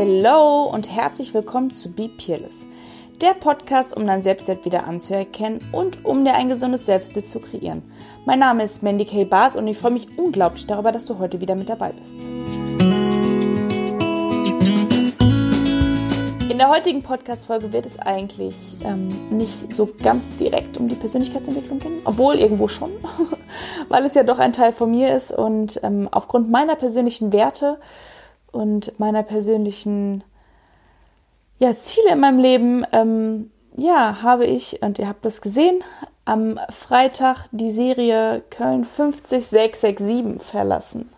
Hello und herzlich willkommen zu Be Peerless, der Podcast, um dein Selbstwert wieder anzuerkennen und um dir ein gesundes Selbstbild zu kreieren. Mein Name ist Mandy K. Barth und ich freue mich unglaublich darüber, dass du heute wieder mit dabei bist. In der heutigen Podcast-Folge wird es eigentlich ähm, nicht so ganz direkt um die Persönlichkeitsentwicklung gehen, obwohl irgendwo schon, weil es ja doch ein Teil von mir ist und ähm, aufgrund meiner persönlichen Werte und meiner persönlichen ja, Ziele in meinem Leben, ähm, ja, habe ich, und ihr habt das gesehen, am Freitag die Serie Köln 50667 verlassen.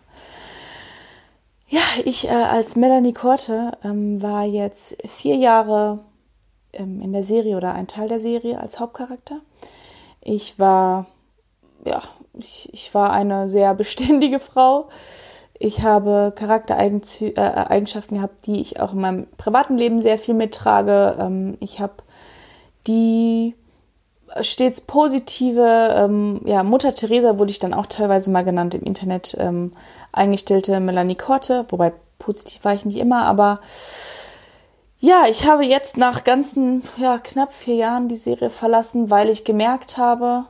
Ja, ich äh, als Melanie Korte ähm, war jetzt vier Jahre ähm, in der Serie oder ein Teil der Serie als Hauptcharakter. Ich war, ja, ich, ich war eine sehr beständige Frau. Ich habe Charaktereigenschaften äh, gehabt, die ich auch in meinem privaten Leben sehr viel mittrage. Ähm, ich habe die stets positive, ähm, ja, Mutter Teresa wurde ich dann auch teilweise mal genannt im Internet, ähm, eingestellte Melanie Korte, wobei positiv war ich nicht immer, aber ja, ich habe jetzt nach ganzen, ja, knapp vier Jahren die Serie verlassen, weil ich gemerkt habe,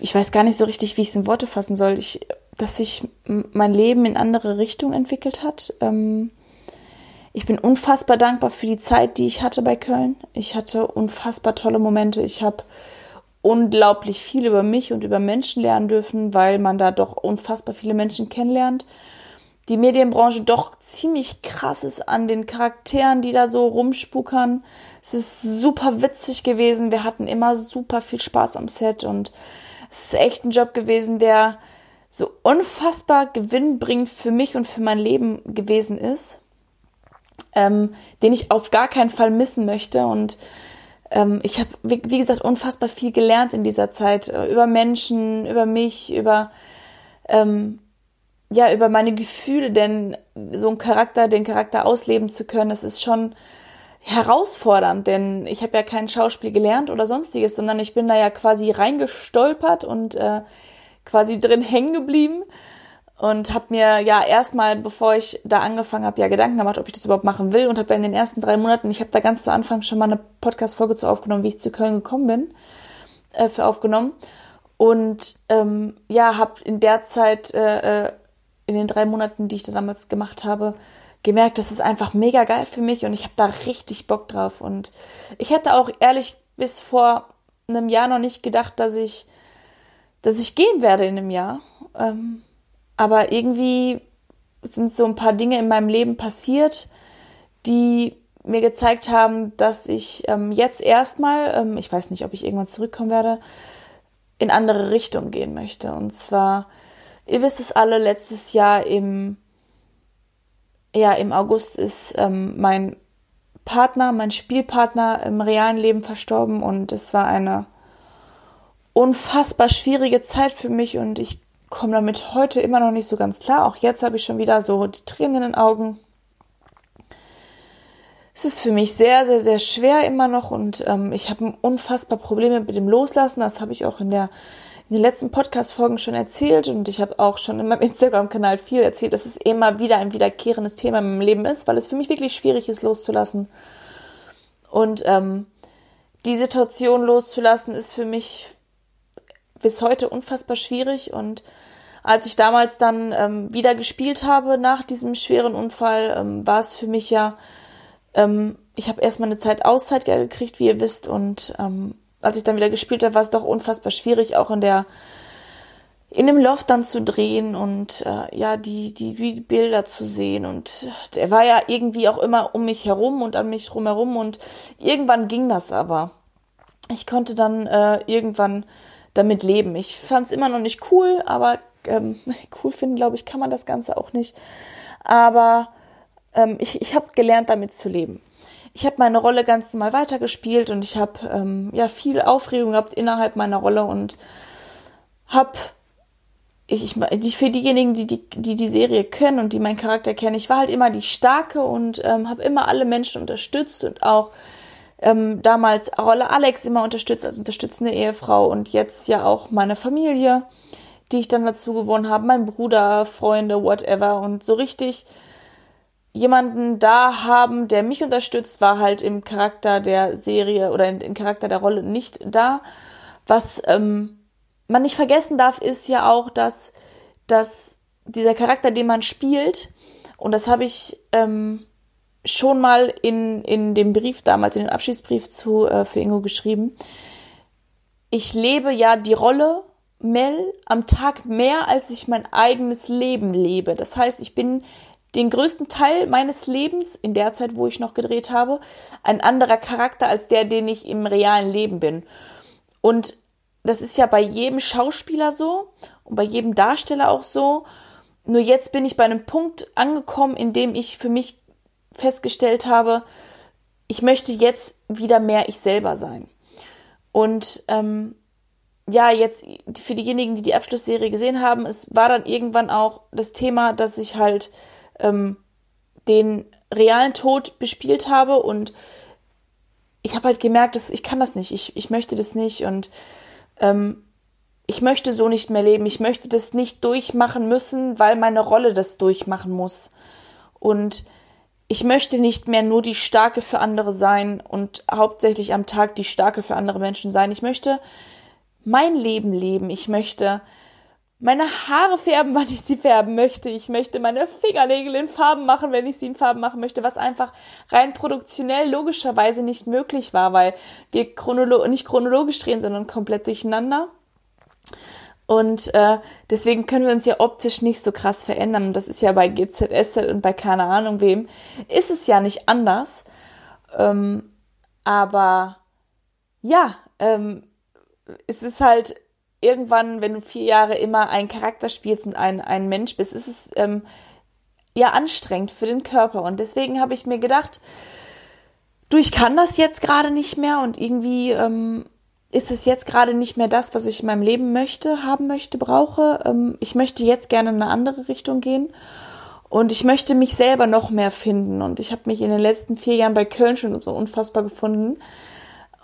ich weiß gar nicht so richtig, wie ich es in Worte fassen soll, ich, dass sich mein Leben in andere Richtungen entwickelt hat. Ähm, ich bin unfassbar dankbar für die Zeit, die ich hatte bei Köln. Ich hatte unfassbar tolle Momente. Ich habe unglaublich viel über mich und über Menschen lernen dürfen, weil man da doch unfassbar viele Menschen kennenlernt. Die Medienbranche doch ziemlich krass ist an den Charakteren, die da so rumspukern. Es ist super witzig gewesen. Wir hatten immer super viel Spaß am Set und es ist echt ein Job gewesen, der so unfassbar gewinnbringend für mich und für mein Leben gewesen ist ähm, den ich auf gar keinen Fall missen möchte. Und ähm, ich habe, wie, wie, gesagt, unfassbar viel gelernt in dieser Zeit äh, über Menschen, über mich, über ähm, ja über meine Gefühle, denn so ein Charakter, den Charakter ausleben zu können, das ist schon herausfordernd, denn ich habe ja kein Schauspiel gelernt oder sonstiges, sondern ich bin da ja quasi reingestolpert und äh, quasi drin hängen geblieben und habe mir ja erstmal, bevor ich da angefangen habe, ja Gedanken gemacht, ob ich das überhaupt machen will und habe in den ersten drei Monaten, ich habe da ganz zu Anfang schon mal eine Podcast-Folge zu aufgenommen, wie ich zu Köln gekommen bin, äh, für aufgenommen und ähm, ja, habe in der Zeit, äh, äh, in den drei Monaten, die ich da damals gemacht habe, gemerkt, das ist einfach mega geil für mich und ich habe da richtig Bock drauf und ich hätte auch ehrlich bis vor einem Jahr noch nicht gedacht, dass ich, dass ich gehen werde in einem Jahr. Ähm, aber irgendwie sind so ein paar Dinge in meinem Leben passiert, die mir gezeigt haben, dass ich ähm, jetzt erstmal, ähm, ich weiß nicht, ob ich irgendwann zurückkommen werde, in andere Richtungen gehen möchte. Und zwar, ihr wisst es alle, letztes Jahr im, ja, im August ist ähm, mein Partner, mein Spielpartner im realen Leben verstorben und es war eine unfassbar schwierige Zeit für mich und ich komme damit heute immer noch nicht so ganz klar. Auch jetzt habe ich schon wieder so die Tränen in den Augen. Es ist für mich sehr, sehr, sehr schwer immer noch und ähm, ich habe unfassbar Probleme mit dem Loslassen. Das habe ich auch in der in den letzten Podcast-Folgen schon erzählt und ich habe auch schon in meinem Instagram-Kanal viel erzählt, dass es immer wieder ein wiederkehrendes Thema in meinem Leben ist, weil es für mich wirklich schwierig ist, loszulassen. Und ähm, die Situation loszulassen ist für mich bis heute unfassbar schwierig. Und als ich damals dann ähm, wieder gespielt habe nach diesem schweren Unfall, ähm, war es für mich ja, ähm, ich habe erstmal eine Zeit Auszeit gekriegt, wie ihr wisst, und ähm, als ich dann wieder gespielt habe, war es doch unfassbar schwierig, auch in der in dem Loft dann zu drehen und äh, ja die, die die Bilder zu sehen. Und der war ja irgendwie auch immer um mich herum und an mich drumherum. Und irgendwann ging das aber. Ich konnte dann äh, irgendwann damit leben. Ich fand es immer noch nicht cool, aber ähm, cool finden, glaube ich, kann man das Ganze auch nicht. Aber ähm, ich, ich habe gelernt, damit zu leben. Ich habe meine Rolle ganz normal weitergespielt und ich habe ähm, ja viel Aufregung gehabt innerhalb meiner Rolle und habe ich, ich, für diejenigen, die die, die die Serie kennen und die meinen Charakter kennen, ich war halt immer die Starke und ähm, habe immer alle Menschen unterstützt und auch ähm, damals Rolle Alex immer unterstützt als unterstützende Ehefrau und jetzt ja auch meine Familie, die ich dann dazu gewonnen habe, mein Bruder, Freunde, whatever und so richtig jemanden da haben, der mich unterstützt, war halt im Charakter der Serie oder im Charakter der Rolle nicht da. Was ähm, man nicht vergessen darf, ist ja auch, dass, dass dieser Charakter, den man spielt, und das habe ich ähm, schon mal in, in dem Brief damals, in dem Abschiedsbrief zu äh, für Ingo geschrieben, ich lebe ja die Rolle Mel am Tag mehr, als ich mein eigenes Leben lebe. Das heißt, ich bin den größten Teil meines Lebens, in der Zeit, wo ich noch gedreht habe, ein anderer Charakter als der, den ich im realen Leben bin. Und das ist ja bei jedem Schauspieler so und bei jedem Darsteller auch so. Nur jetzt bin ich bei einem Punkt angekommen, in dem ich für mich festgestellt habe, ich möchte jetzt wieder mehr ich selber sein. Und ähm, ja, jetzt für diejenigen, die die Abschlussserie gesehen haben, es war dann irgendwann auch das Thema, dass ich halt ähm, den realen Tod bespielt habe und ich habe halt gemerkt, dass ich kann das nicht, ich, ich möchte das nicht und ähm, ich möchte so nicht mehr leben, ich möchte das nicht durchmachen müssen, weil meine Rolle das durchmachen muss. Und ich möchte nicht mehr nur die Starke für andere sein und hauptsächlich am Tag die Starke für andere Menschen sein. Ich möchte mein Leben leben. Ich möchte meine Haare färben, wann ich sie färben möchte. Ich möchte meine Fingernägel in Farben machen, wenn ich sie in Farben machen möchte, was einfach rein produktionell logischerweise nicht möglich war, weil wir chronolo nicht chronologisch drehen, sondern komplett durcheinander. Und äh, deswegen können wir uns ja optisch nicht so krass verändern. Und das ist ja bei GZSZ und bei keine Ahnung wem, ist es ja nicht anders. Ähm, aber ja, ähm, es ist halt irgendwann, wenn du vier Jahre immer einen Charakter spielst und ein, ein Mensch bist, ist es ähm, ja anstrengend für den Körper. Und deswegen habe ich mir gedacht, du, ich kann das jetzt gerade nicht mehr und irgendwie ähm, ist es jetzt gerade nicht mehr das, was ich in meinem Leben möchte, haben möchte, brauche. Ähm, ich möchte jetzt gerne in eine andere Richtung gehen. Und ich möchte mich selber noch mehr finden. Und ich habe mich in den letzten vier Jahren bei Köln schon so unfassbar gefunden.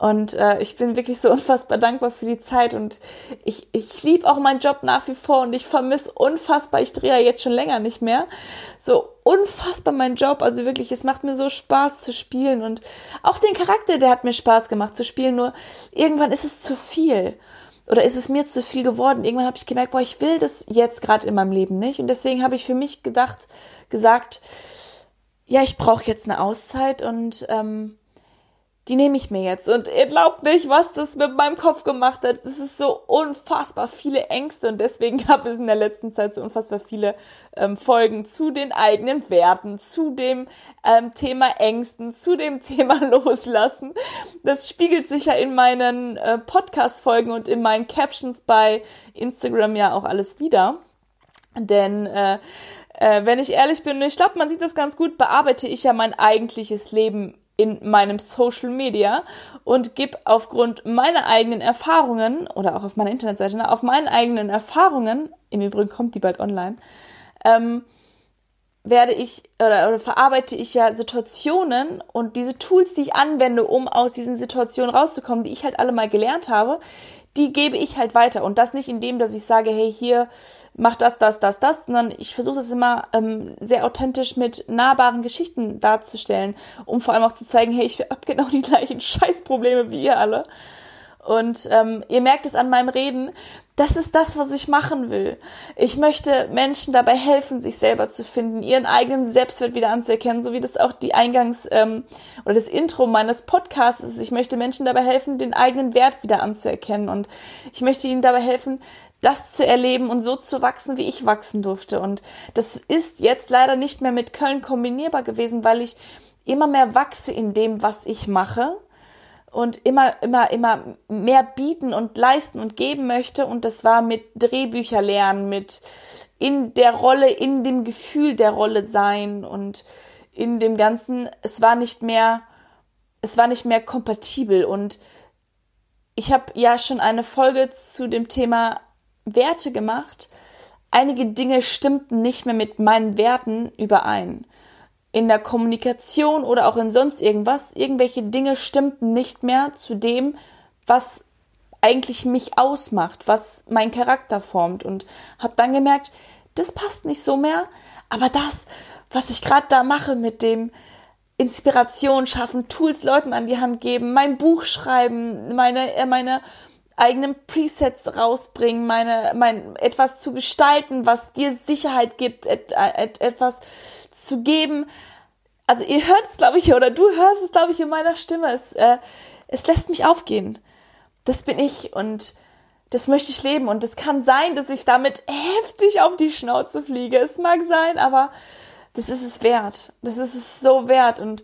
Und äh, ich bin wirklich so unfassbar dankbar für die Zeit und ich, ich liebe auch meinen Job nach wie vor und ich vermisse unfassbar, ich drehe ja jetzt schon länger nicht mehr, so unfassbar meinen Job. Also wirklich, es macht mir so Spaß zu spielen und auch den Charakter, der hat mir Spaß gemacht zu spielen, nur irgendwann ist es zu viel. Oder ist es mir zu viel geworden? Irgendwann habe ich gemerkt, boah, ich will das jetzt gerade in meinem Leben nicht. Und deswegen habe ich für mich gedacht, gesagt, ja, ich brauche jetzt eine Auszeit und ähm, die nehme ich mir jetzt. Und ihr glaubt nicht, was das mit meinem Kopf gemacht hat. Es ist so unfassbar viele Ängste und deswegen gab es in der letzten Zeit so unfassbar viele ähm, Folgen zu den eigenen Werten, zu dem ähm, Thema Ängsten, zu dem Thema Loslassen. Das spiegelt sich ja in meinen äh, Podcast-Folgen und in meinen Captions bei Instagram ja auch alles wieder. Denn äh, äh, wenn ich ehrlich bin, und ich glaube, man sieht das ganz gut, bearbeite ich ja mein eigentliches Leben in meinem Social Media und gebe aufgrund meiner eigenen Erfahrungen oder auch auf meiner Internetseite, ne, auf meinen eigenen Erfahrungen, im Übrigen kommt die bald online, ähm, werde ich oder, oder verarbeite ich ja Situationen und diese Tools, die ich anwende, um aus diesen Situationen rauszukommen, die ich halt alle mal gelernt habe, die gebe ich halt weiter. Und das nicht in dem, dass ich sage, hey, hier, mach das, das, das, das, sondern ich versuche das immer ähm, sehr authentisch mit nahbaren Geschichten darzustellen, um vor allem auch zu zeigen, hey, ich habe genau die gleichen Scheißprobleme wie ihr alle. Und ähm, ihr merkt es an meinem Reden, das ist das, was ich machen will. Ich möchte Menschen dabei helfen, sich selber zu finden, ihren eigenen Selbstwert wieder anzuerkennen, so wie das auch die Eingangs- ähm, oder das Intro meines Podcasts ist. Ich möchte Menschen dabei helfen, den eigenen Wert wieder anzuerkennen. Und ich möchte ihnen dabei helfen, das zu erleben und so zu wachsen, wie ich wachsen durfte. Und das ist jetzt leider nicht mehr mit Köln kombinierbar gewesen, weil ich immer mehr wachse in dem, was ich mache und immer, immer, immer mehr bieten und leisten und geben möchte. Und das war mit Drehbücher lernen, mit in der Rolle, in dem Gefühl der Rolle sein und in dem Ganzen. Es war nicht mehr, es war nicht mehr kompatibel. Und ich habe ja schon eine Folge zu dem Thema Werte gemacht. Einige Dinge stimmten nicht mehr mit meinen Werten überein in der Kommunikation oder auch in sonst irgendwas, irgendwelche Dinge stimmten nicht mehr zu dem, was eigentlich mich ausmacht, was mein Charakter formt und habe dann gemerkt, das passt nicht so mehr. Aber das, was ich gerade da mache mit dem Inspiration schaffen, Tools Leuten an die Hand geben, mein Buch schreiben, meine, äh, meine eigenen Presets rausbringen, meine, mein, etwas zu gestalten, was dir Sicherheit gibt, et, et, etwas zu geben. Also ihr hört es, glaube ich, oder du hörst es, glaube ich, in meiner Stimme. Es, äh, es lässt mich aufgehen. Das bin ich und das möchte ich leben. Und es kann sein, dass ich damit heftig auf die Schnauze fliege. Es mag sein, aber das ist es wert. Das ist es so wert. Und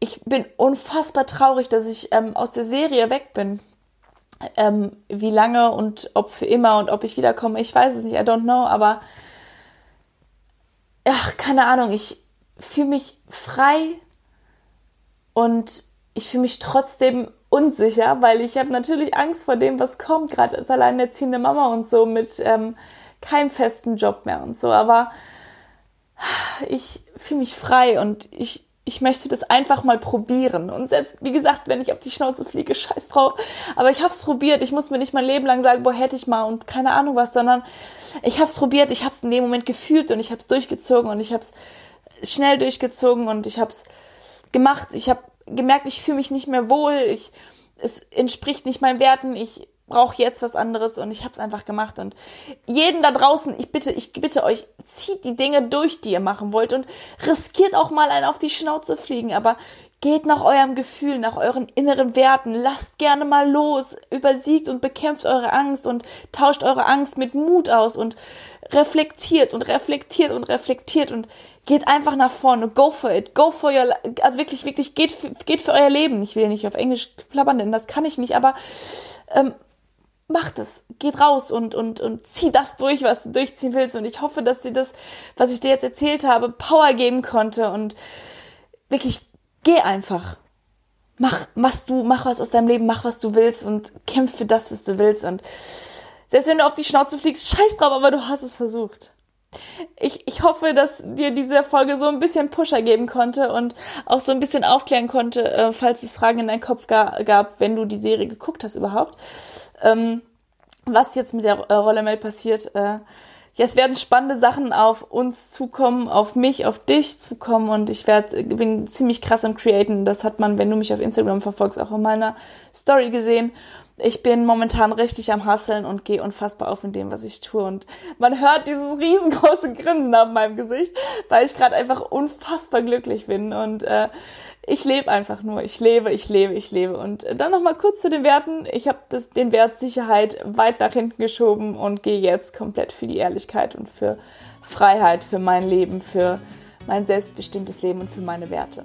ich bin unfassbar traurig, dass ich ähm, aus der Serie weg bin. Ähm, wie lange und ob für immer und ob ich wiederkomme, ich weiß es nicht, I don't know, aber ach, keine Ahnung, ich fühle mich frei und ich fühle mich trotzdem unsicher, weil ich habe natürlich Angst vor dem, was kommt, gerade als alleinerziehende Mama und so mit ähm, keinem festen Job mehr und so. Aber ich fühle mich frei und ich ich möchte das einfach mal probieren. Und selbst, wie gesagt, wenn ich auf die Schnauze fliege, scheiß drauf. Aber ich habe es probiert. Ich muss mir nicht mein Leben lang sagen, boah, hätte ich mal und keine Ahnung was, sondern ich habe es probiert. Ich habe es in dem Moment gefühlt und ich habe es durchgezogen und ich habe es schnell durchgezogen und ich habe es gemacht. Ich habe gemerkt, ich fühle mich nicht mehr wohl. Ich, es entspricht nicht meinen Werten. Ich brauche jetzt was anderes und ich habe es einfach gemacht. Und jeden da draußen, ich bitte, ich bitte euch, zieht die Dinge durch, die ihr machen wollt und riskiert auch mal einen auf die Schnauze fliegen, aber geht nach eurem Gefühl, nach euren inneren Werten, lasst gerne mal los, übersiegt und bekämpft eure Angst und tauscht eure Angst mit Mut aus und reflektiert und reflektiert und reflektiert und geht einfach nach vorne, go for it, go for your, also wirklich, wirklich, geht für, geht für euer Leben. Ich will nicht auf Englisch plappern, denn das kann ich nicht, aber ähm, macht es, geht raus und, und, und zieh das durch, was du durchziehen willst. Und ich hoffe, dass dir das, was ich dir jetzt erzählt habe, Power geben konnte und wirklich geh einfach. Mach, was du, mach was aus deinem Leben, mach was du willst und kämpf für das, was du willst. Und selbst wenn du auf die Schnauze fliegst, scheiß drauf, aber du hast es versucht. Ich, ich hoffe, dass dir diese Folge so ein bisschen Pusher geben konnte und auch so ein bisschen aufklären konnte, äh, falls es Fragen in deinem Kopf ga, gab, wenn du die Serie geguckt hast überhaupt. Ähm, was jetzt mit der äh, Rolle Mel passiert. Äh, ja, es werden spannende Sachen auf uns zukommen, auf mich, auf dich zukommen und ich werde, bin ziemlich krass am Createn. Das hat man, wenn du mich auf Instagram verfolgst, auch in meiner Story gesehen ich bin momentan richtig am Hasseln und gehe unfassbar auf in dem, was ich tue. Und man hört dieses riesengroße Grinsen auf meinem Gesicht, weil ich gerade einfach unfassbar glücklich bin. Und äh, ich lebe einfach nur. Ich lebe, ich lebe, ich lebe. Und dann nochmal kurz zu den Werten. Ich habe den Wert Sicherheit weit nach hinten geschoben und gehe jetzt komplett für die Ehrlichkeit und für Freiheit, für mein Leben, für mein selbstbestimmtes Leben und für meine Werte.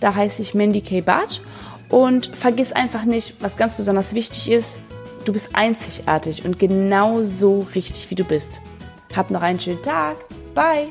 Da heiße ich Mandy K. Barth. Und vergiss einfach nicht, was ganz besonders wichtig ist, du bist einzigartig und genau so richtig, wie du bist. Hab noch einen schönen Tag. Bye!